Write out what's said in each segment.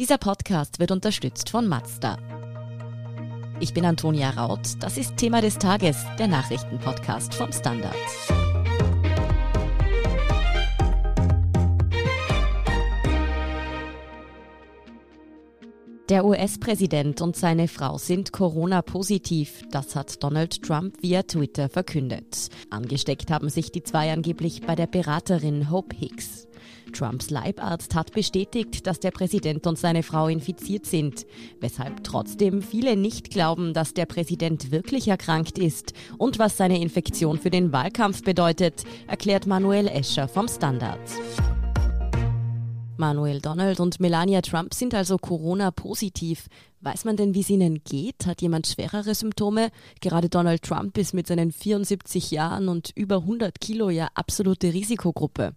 Dieser Podcast wird unterstützt von Mazda. Ich bin Antonia Raut. Das ist Thema des Tages, der Nachrichtenpodcast vom Standard. Der US-Präsident und seine Frau sind Corona-positiv. Das hat Donald Trump via Twitter verkündet. Angesteckt haben sich die zwei angeblich bei der Beraterin Hope Hicks. Trumps Leibarzt hat bestätigt, dass der Präsident und seine Frau infiziert sind, weshalb trotzdem viele nicht glauben, dass der Präsident wirklich erkrankt ist und was seine Infektion für den Wahlkampf bedeutet, erklärt Manuel Escher vom Standard. Manuel Donald und Melania Trump sind also Corona-positiv. Weiß man denn, wie es ihnen geht? Hat jemand schwerere Symptome? Gerade Donald Trump ist mit seinen 74 Jahren und über 100 Kilo ja absolute Risikogruppe.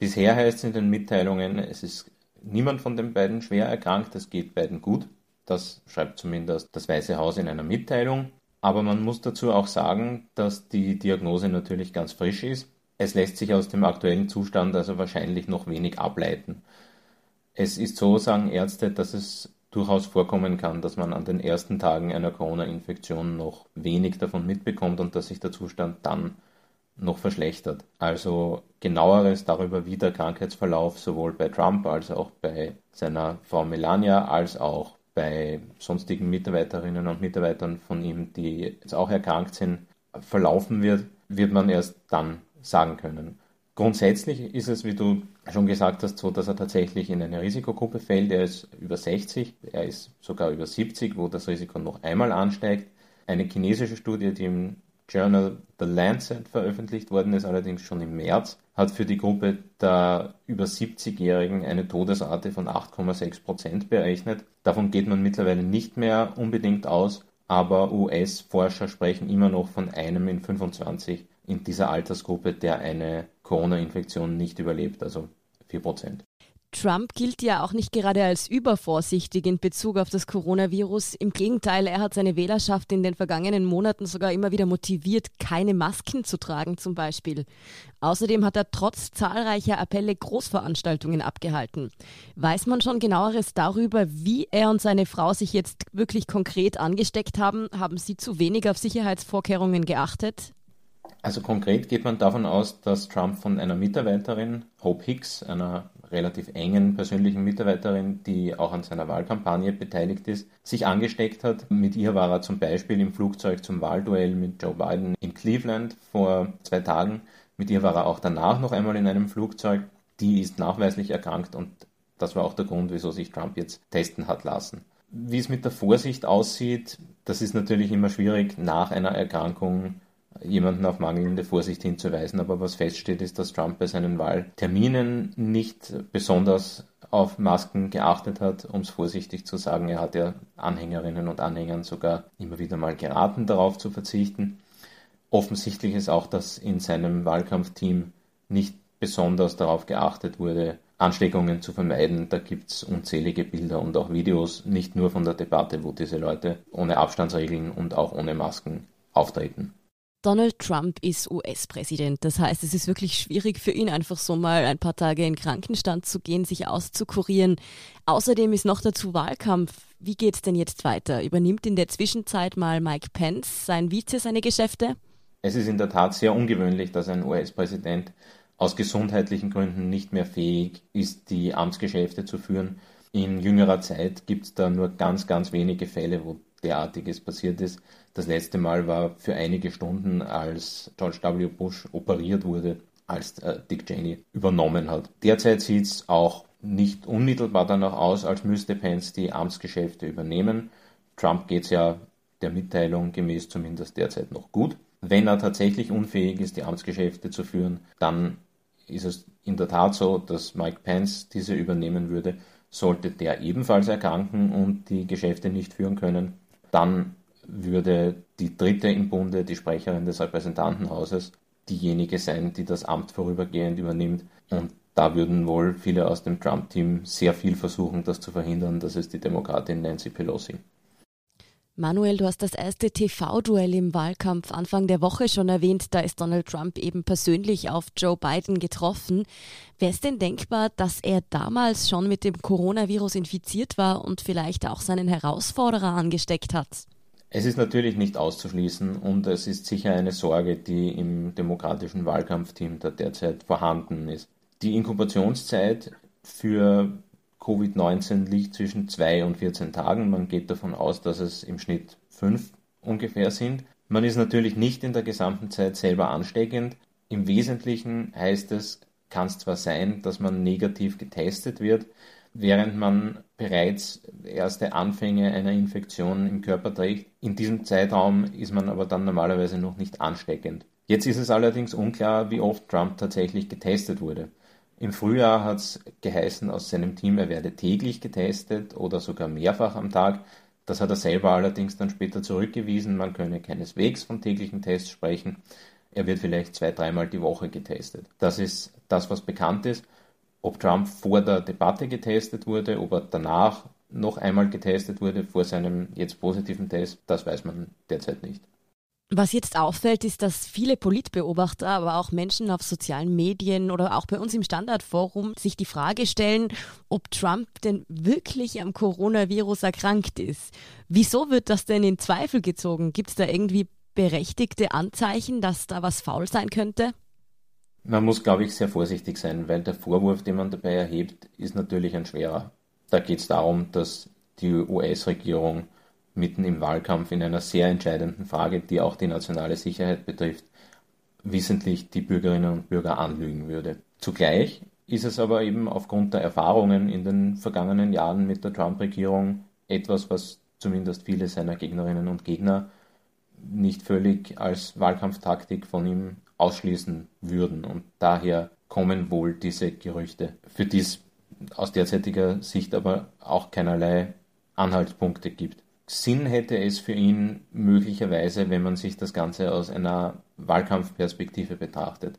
Bisher heißt es in den Mitteilungen, es ist niemand von den beiden schwer erkrankt, es geht beiden gut. Das schreibt zumindest das Weiße Haus in einer Mitteilung. Aber man muss dazu auch sagen, dass die Diagnose natürlich ganz frisch ist. Es lässt sich aus dem aktuellen Zustand also wahrscheinlich noch wenig ableiten. Es ist so, sagen Ärzte, dass es durchaus vorkommen kann, dass man an den ersten Tagen einer Corona-Infektion noch wenig davon mitbekommt und dass sich der Zustand dann noch verschlechtert. Also genaueres darüber, wie der Krankheitsverlauf sowohl bei Trump als auch bei seiner Frau Melania als auch bei sonstigen Mitarbeiterinnen und Mitarbeitern von ihm, die jetzt auch erkrankt sind, verlaufen wird, wird man erst dann sagen können. Grundsätzlich ist es, wie du schon gesagt hast, so, dass er tatsächlich in eine Risikogruppe fällt. Er ist über 60, er ist sogar über 70, wo das Risiko noch einmal ansteigt. Eine chinesische Studie, die im Journal The Lancet veröffentlicht worden ist, allerdings schon im März, hat für die Gruppe der über 70-Jährigen eine Todesrate von 8,6 Prozent berechnet. Davon geht man mittlerweile nicht mehr unbedingt aus, aber US-Forscher sprechen immer noch von einem in 25 in dieser Altersgruppe, der eine Corona-Infektion nicht überlebt, also 4 Prozent. Trump gilt ja auch nicht gerade als übervorsichtig in Bezug auf das Coronavirus. Im Gegenteil, er hat seine Wählerschaft in den vergangenen Monaten sogar immer wieder motiviert, keine Masken zu tragen zum Beispiel. Außerdem hat er trotz zahlreicher Appelle Großveranstaltungen abgehalten. Weiß man schon genaueres darüber, wie er und seine Frau sich jetzt wirklich konkret angesteckt haben? Haben sie zu wenig auf Sicherheitsvorkehrungen geachtet? Also konkret geht man davon aus, dass Trump von einer Mitarbeiterin, Hope Hicks, einer relativ engen persönlichen Mitarbeiterin, die auch an seiner Wahlkampagne beteiligt ist, sich angesteckt hat. Mit ihr war er zum Beispiel im Flugzeug zum Wahlduell mit Joe Biden in Cleveland vor zwei Tagen. Mit ihr war er auch danach noch einmal in einem Flugzeug. Die ist nachweislich erkrankt und das war auch der Grund, wieso sich Trump jetzt testen hat lassen. Wie es mit der Vorsicht aussieht, das ist natürlich immer schwierig nach einer Erkrankung jemanden auf mangelnde Vorsicht hinzuweisen. Aber was feststeht, ist, dass Trump bei seinen Wahlterminen nicht besonders auf Masken geachtet hat, um es vorsichtig zu sagen. Er hat ja Anhängerinnen und Anhängern sogar immer wieder mal geraten, darauf zu verzichten. Offensichtlich ist auch, dass in seinem Wahlkampfteam nicht besonders darauf geachtet wurde, Ansteckungen zu vermeiden. Da gibt es unzählige Bilder und auch Videos, nicht nur von der Debatte, wo diese Leute ohne Abstandsregeln und auch ohne Masken auftreten. Donald Trump ist US-Präsident. Das heißt, es ist wirklich schwierig für ihn, einfach so mal ein paar Tage in Krankenstand zu gehen, sich auszukurieren. Außerdem ist noch dazu Wahlkampf. Wie geht es denn jetzt weiter? Übernimmt in der Zwischenzeit mal Mike Pence, sein Vize, seine Geschäfte? Es ist in der Tat sehr ungewöhnlich, dass ein US-Präsident aus gesundheitlichen Gründen nicht mehr fähig ist, die Amtsgeschäfte zu führen. In jüngerer Zeit gibt es da nur ganz, ganz wenige Fälle, wo derartiges passiert ist. Das letzte Mal war für einige Stunden, als George W. Bush operiert wurde, als äh, Dick Cheney übernommen hat. Derzeit sieht es auch nicht unmittelbar danach aus, als müsste Pence die Amtsgeschäfte übernehmen. Trump geht es ja der Mitteilung gemäß zumindest derzeit noch gut. Wenn er tatsächlich unfähig ist, die Amtsgeschäfte zu führen, dann ist es in der Tat so, dass Mike Pence diese übernehmen würde. Sollte der ebenfalls erkranken und die Geschäfte nicht führen können, dann würde die dritte im Bunde, die Sprecherin des Repräsentantenhauses, diejenige sein, die das Amt vorübergehend übernimmt. Und da würden wohl viele aus dem Trump-Team sehr viel versuchen, das zu verhindern. Das ist die Demokratin Nancy Pelosi. Manuel, du hast das erste TV-Duell im Wahlkampf Anfang der Woche schon erwähnt. Da ist Donald Trump eben persönlich auf Joe Biden getroffen. Wäre es denn denkbar, dass er damals schon mit dem Coronavirus infiziert war und vielleicht auch seinen Herausforderer angesteckt hat? Es ist natürlich nicht auszuschließen und es ist sicher eine Sorge, die im demokratischen Wahlkampfteam da derzeit vorhanden ist. Die Inkubationszeit für Covid-19 liegt zwischen 2 und 14 Tagen. Man geht davon aus, dass es im Schnitt 5 ungefähr sind. Man ist natürlich nicht in der gesamten Zeit selber ansteckend. Im Wesentlichen heißt es, kann es zwar sein, dass man negativ getestet wird, während man bereits erste Anfänge einer Infektion im Körper trägt. In diesem Zeitraum ist man aber dann normalerweise noch nicht ansteckend. Jetzt ist es allerdings unklar, wie oft Trump tatsächlich getestet wurde. Im Frühjahr hat es geheißen aus seinem Team, er werde täglich getestet oder sogar mehrfach am Tag. Das hat er selber allerdings dann später zurückgewiesen. Man könne keineswegs von täglichen Tests sprechen. Er wird vielleicht zwei, dreimal die Woche getestet. Das ist das, was bekannt ist. Ob Trump vor der Debatte getestet wurde, ob er danach noch einmal getestet wurde vor seinem jetzt positiven Test, das weiß man derzeit nicht. Was jetzt auffällt, ist, dass viele Politbeobachter, aber auch Menschen auf sozialen Medien oder auch bei uns im Standardforum sich die Frage stellen, ob Trump denn wirklich am Coronavirus erkrankt ist. Wieso wird das denn in Zweifel gezogen? Gibt es da irgendwie berechtigte Anzeichen, dass da was faul sein könnte? Man muss, glaube ich, sehr vorsichtig sein, weil der Vorwurf, den man dabei erhebt, ist natürlich ein schwerer. Da geht es darum, dass die US-Regierung mitten im Wahlkampf in einer sehr entscheidenden Frage, die auch die nationale Sicherheit betrifft, wissentlich die Bürgerinnen und Bürger anlügen würde. Zugleich ist es aber eben aufgrund der Erfahrungen in den vergangenen Jahren mit der Trump-Regierung etwas, was zumindest viele seiner Gegnerinnen und Gegner nicht völlig als Wahlkampftaktik von ihm ausschließen würden. Und daher kommen wohl diese Gerüchte, für die es aus derzeitiger Sicht aber auch keinerlei Anhaltspunkte gibt. Sinn hätte es für ihn möglicherweise, wenn man sich das Ganze aus einer Wahlkampfperspektive betrachtet.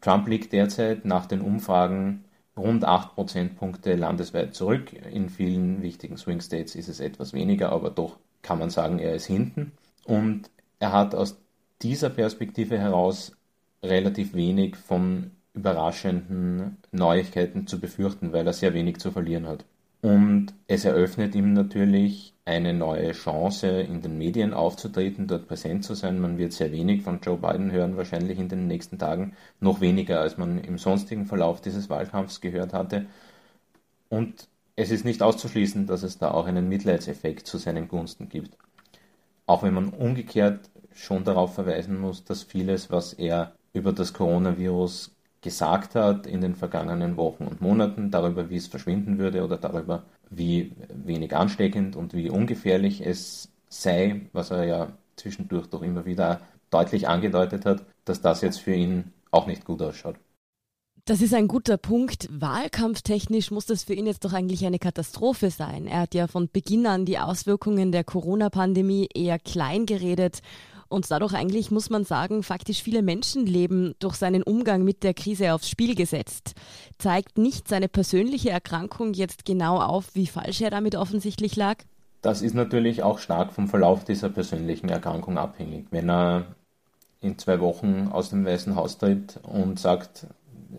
Trump liegt derzeit nach den Umfragen rund 8 Prozentpunkte landesweit zurück. In vielen wichtigen Swing States ist es etwas weniger, aber doch kann man sagen, er ist hinten. Und er hat aus dieser Perspektive heraus relativ wenig von überraschenden Neuigkeiten zu befürchten, weil er sehr wenig zu verlieren hat. Und es eröffnet ihm natürlich eine neue Chance, in den Medien aufzutreten, dort präsent zu sein. Man wird sehr wenig von Joe Biden hören, wahrscheinlich in den nächsten Tagen, noch weniger, als man im sonstigen Verlauf dieses Wahlkampfs gehört hatte. Und es ist nicht auszuschließen, dass es da auch einen Mitleidseffekt zu seinen Gunsten gibt. Auch wenn man umgekehrt schon darauf verweisen muss, dass vieles, was er über das Coronavirus gesagt hat in den vergangenen Wochen und Monaten darüber, wie es verschwinden würde oder darüber, wie wenig ansteckend und wie ungefährlich es sei, was er ja zwischendurch doch immer wieder deutlich angedeutet hat, dass das jetzt für ihn auch nicht gut ausschaut. Das ist ein guter Punkt. Wahlkampftechnisch muss das für ihn jetzt doch eigentlich eine Katastrophe sein. Er hat ja von Beginn an die Auswirkungen der Corona-Pandemie eher klein geredet und dadurch eigentlich, muss man sagen, faktisch viele Menschenleben durch seinen Umgang mit der Krise aufs Spiel gesetzt. Zeigt nicht seine persönliche Erkrankung jetzt genau auf, wie falsch er damit offensichtlich lag? Das ist natürlich auch stark vom Verlauf dieser persönlichen Erkrankung abhängig. Wenn er in zwei Wochen aus dem Weißen Haus tritt und sagt,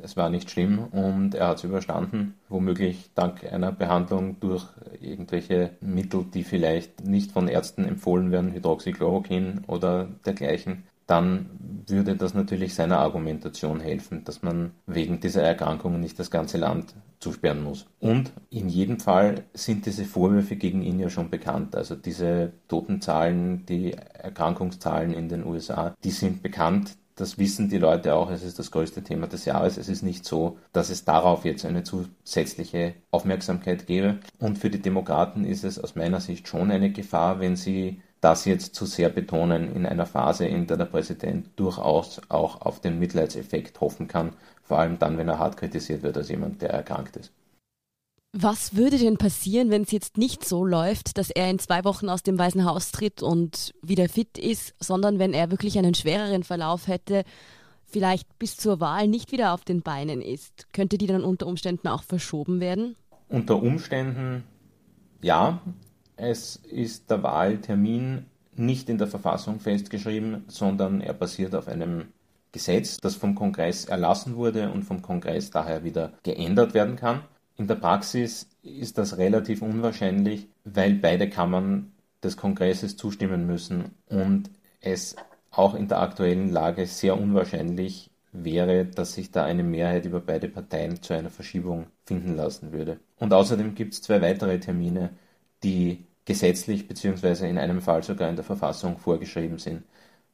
es war nicht schlimm und er hat es überstanden, womöglich dank einer Behandlung durch irgendwelche Mittel, die vielleicht nicht von Ärzten empfohlen werden, Hydroxychloroquin oder dergleichen, dann würde das natürlich seiner Argumentation helfen, dass man wegen dieser Erkrankung nicht das ganze Land zusperren muss. Und in jedem Fall sind diese Vorwürfe gegen ihn ja schon bekannt. Also diese Totenzahlen, die Erkrankungszahlen in den USA, die sind bekannt das wissen die Leute auch, es ist das größte Thema des Jahres. Es ist nicht so, dass es darauf jetzt eine zusätzliche Aufmerksamkeit gäbe. Und für die Demokraten ist es aus meiner Sicht schon eine Gefahr, wenn sie das jetzt zu sehr betonen in einer Phase, in der der Präsident durchaus auch auf den Mitleidseffekt hoffen kann, vor allem dann, wenn er hart kritisiert wird als jemand, der erkrankt ist. Was würde denn passieren, wenn es jetzt nicht so läuft, dass er in zwei Wochen aus dem Weißen Haus tritt und wieder fit ist, sondern wenn er wirklich einen schwereren Verlauf hätte, vielleicht bis zur Wahl nicht wieder auf den Beinen ist? Könnte die dann unter Umständen auch verschoben werden? Unter Umständen ja. es ist der Wahltermin nicht in der Verfassung festgeschrieben, sondern er basiert auf einem Gesetz, das vom Kongress erlassen wurde und vom Kongress daher wieder geändert werden kann. In der Praxis ist das relativ unwahrscheinlich, weil beide Kammern des Kongresses zustimmen müssen und es auch in der aktuellen Lage sehr unwahrscheinlich wäre, dass sich da eine Mehrheit über beide Parteien zu einer Verschiebung finden lassen würde. Und außerdem gibt es zwei weitere Termine, die gesetzlich bzw. in einem Fall sogar in der Verfassung vorgeschrieben sind.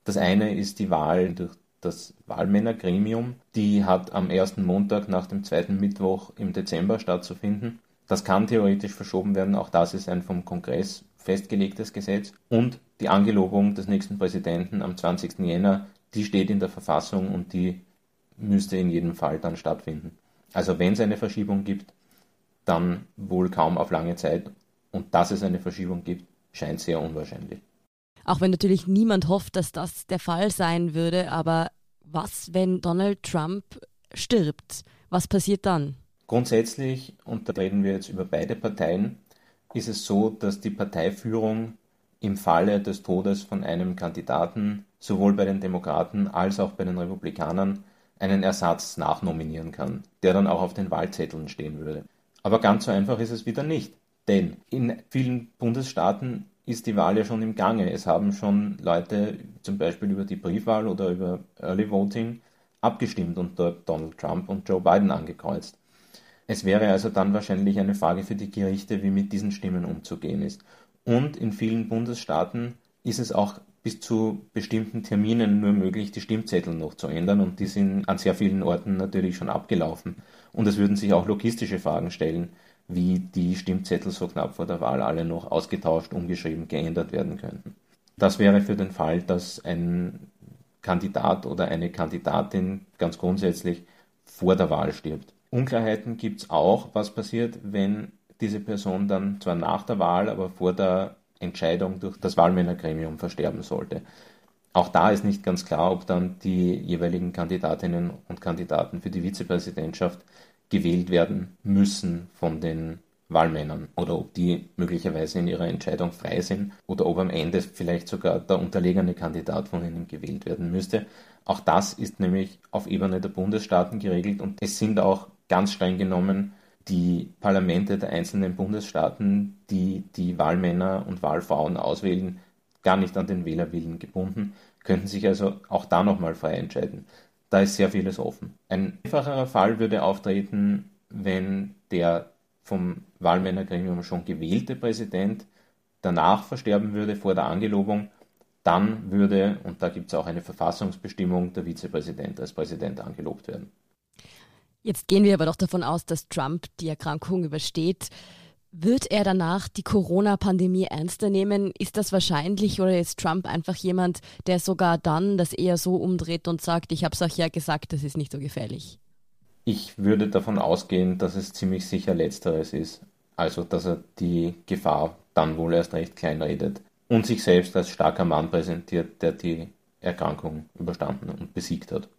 Das eine ist die Wahl durch das Wahlmännergremium. Die hat am ersten Montag nach dem zweiten Mittwoch im Dezember stattzufinden. Das kann theoretisch verschoben werden, auch das ist ein vom Kongress festgelegtes Gesetz. Und die Angelobung des nächsten Präsidenten am 20. Jänner, die steht in der Verfassung und die müsste in jedem Fall dann stattfinden. Also wenn es eine Verschiebung gibt, dann wohl kaum auf lange Zeit. Und dass es eine Verschiebung gibt, scheint sehr unwahrscheinlich. Auch wenn natürlich niemand hofft, dass das der Fall sein würde, aber was, wenn Donald Trump stirbt? Was passiert dann? Grundsätzlich, und da reden wir jetzt über beide Parteien, ist es so, dass die Parteiführung im Falle des Todes von einem Kandidaten sowohl bei den Demokraten als auch bei den Republikanern einen Ersatz nachnominieren kann, der dann auch auf den Wahlzetteln stehen würde. Aber ganz so einfach ist es wieder nicht, denn in vielen Bundesstaaten ist die Wahl ja schon im Gange. Es haben schon Leute zum Beispiel über die Briefwahl oder über Early Voting abgestimmt und dort Donald Trump und Joe Biden angekreuzt. Es wäre also dann wahrscheinlich eine Frage für die Gerichte, wie mit diesen Stimmen umzugehen ist. Und in vielen Bundesstaaten ist es auch bis zu bestimmten Terminen nur möglich, die Stimmzettel noch zu ändern und die sind an sehr vielen Orten natürlich schon abgelaufen. Und es würden sich auch logistische Fragen stellen wie die Stimmzettel so knapp vor der Wahl alle noch ausgetauscht, umgeschrieben, geändert werden könnten. Das wäre für den Fall, dass ein Kandidat oder eine Kandidatin ganz grundsätzlich vor der Wahl stirbt. Unklarheiten gibt es auch, was passiert, wenn diese Person dann zwar nach der Wahl, aber vor der Entscheidung durch das Wahlmännergremium versterben sollte. Auch da ist nicht ganz klar, ob dann die jeweiligen Kandidatinnen und Kandidaten für die Vizepräsidentschaft gewählt werden müssen von den Wahlmännern oder ob die möglicherweise in ihrer Entscheidung frei sind oder ob am Ende vielleicht sogar der unterlegene Kandidat von ihnen gewählt werden müsste. Auch das ist nämlich auf Ebene der Bundesstaaten geregelt und es sind auch ganz streng genommen die Parlamente der einzelnen Bundesstaaten, die die Wahlmänner und Wahlfrauen auswählen, gar nicht an den Wählerwillen gebunden, könnten sich also auch da nochmal frei entscheiden da ist sehr vieles offen. Ein einfacherer Fall würde auftreten, wenn der vom Wahlmännergremium schon gewählte Präsident danach versterben würde vor der Angelobung, dann würde, und da gibt es auch eine Verfassungsbestimmung, der Vizepräsident als Präsident angelobt werden. Jetzt gehen wir aber doch davon aus, dass Trump die Erkrankung übersteht. Wird er danach die Corona-Pandemie ernster nehmen? Ist das wahrscheinlich oder ist Trump einfach jemand, der sogar dann das eher so umdreht und sagt, ich habe es euch ja gesagt, das ist nicht so gefährlich? Ich würde davon ausgehen, dass es ziemlich sicher letzteres ist. Also, dass er die Gefahr dann wohl erst recht kleinredet und sich selbst als starker Mann präsentiert, der die Erkrankung überstanden und besiegt hat.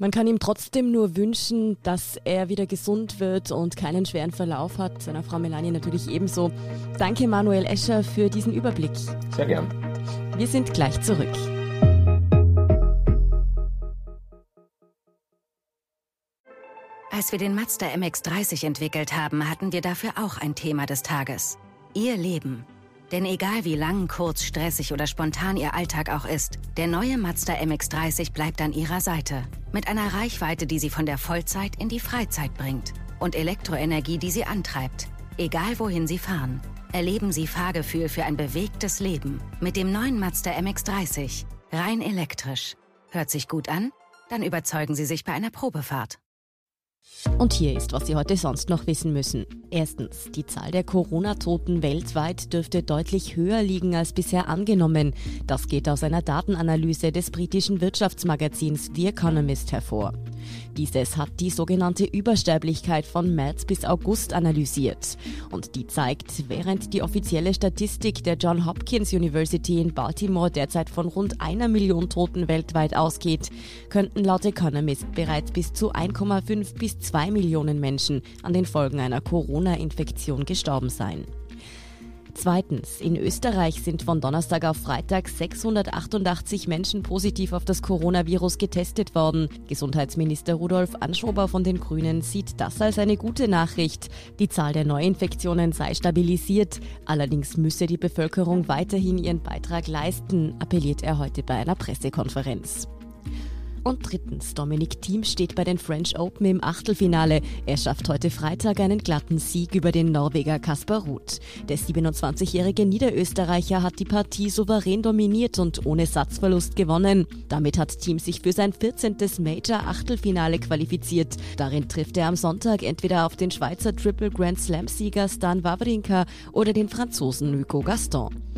Man kann ihm trotzdem nur wünschen, dass er wieder gesund wird und keinen schweren Verlauf hat. Seiner Frau Melanie natürlich ebenso. Danke Manuel Escher für diesen Überblick. Sehr gern. Wir sind gleich zurück. Als wir den Mazda MX30 entwickelt haben, hatten wir dafür auch ein Thema des Tages. Ihr Leben. Denn egal wie lang, kurz, stressig oder spontan Ihr Alltag auch ist, der neue Mazda MX30 bleibt an Ihrer Seite. Mit einer Reichweite, die Sie von der Vollzeit in die Freizeit bringt. Und Elektroenergie, die Sie antreibt. Egal wohin Sie fahren. Erleben Sie Fahrgefühl für ein bewegtes Leben. Mit dem neuen Mazda MX30. Rein elektrisch. Hört sich gut an? Dann überzeugen Sie sich bei einer Probefahrt. Und hier ist, was Sie heute sonst noch wissen müssen. Erstens, die Zahl der Corona-Toten weltweit dürfte deutlich höher liegen als bisher angenommen. Das geht aus einer Datenanalyse des britischen Wirtschaftsmagazins The Economist hervor. Dieses hat die sogenannte Übersterblichkeit von März bis August analysiert. Und die zeigt, während die offizielle Statistik der John Hopkins University in Baltimore derzeit von rund einer Million Toten weltweit ausgeht, könnten laut Economist bereits bis zu 1,5 bis 2 Millionen Menschen an den Folgen einer Corona-Infektion gestorben sein. Zweitens, in Österreich sind von Donnerstag auf Freitag 688 Menschen positiv auf das Coronavirus getestet worden. Gesundheitsminister Rudolf Anschober von den Grünen sieht das als eine gute Nachricht. Die Zahl der Neuinfektionen sei stabilisiert. Allerdings müsse die Bevölkerung weiterhin ihren Beitrag leisten, appelliert er heute bei einer Pressekonferenz. Und drittens, Dominik Thiem steht bei den French Open im Achtelfinale. Er schafft heute Freitag einen glatten Sieg über den Norweger Kaspar Ruth. Der 27-jährige Niederösterreicher hat die Partie souverän dominiert und ohne Satzverlust gewonnen. Damit hat Thiem sich für sein 14. Major-Achtelfinale qualifiziert. Darin trifft er am Sonntag entweder auf den Schweizer Triple Grand Slam-Sieger Stan Wawrinka oder den Franzosen Nico Gaston.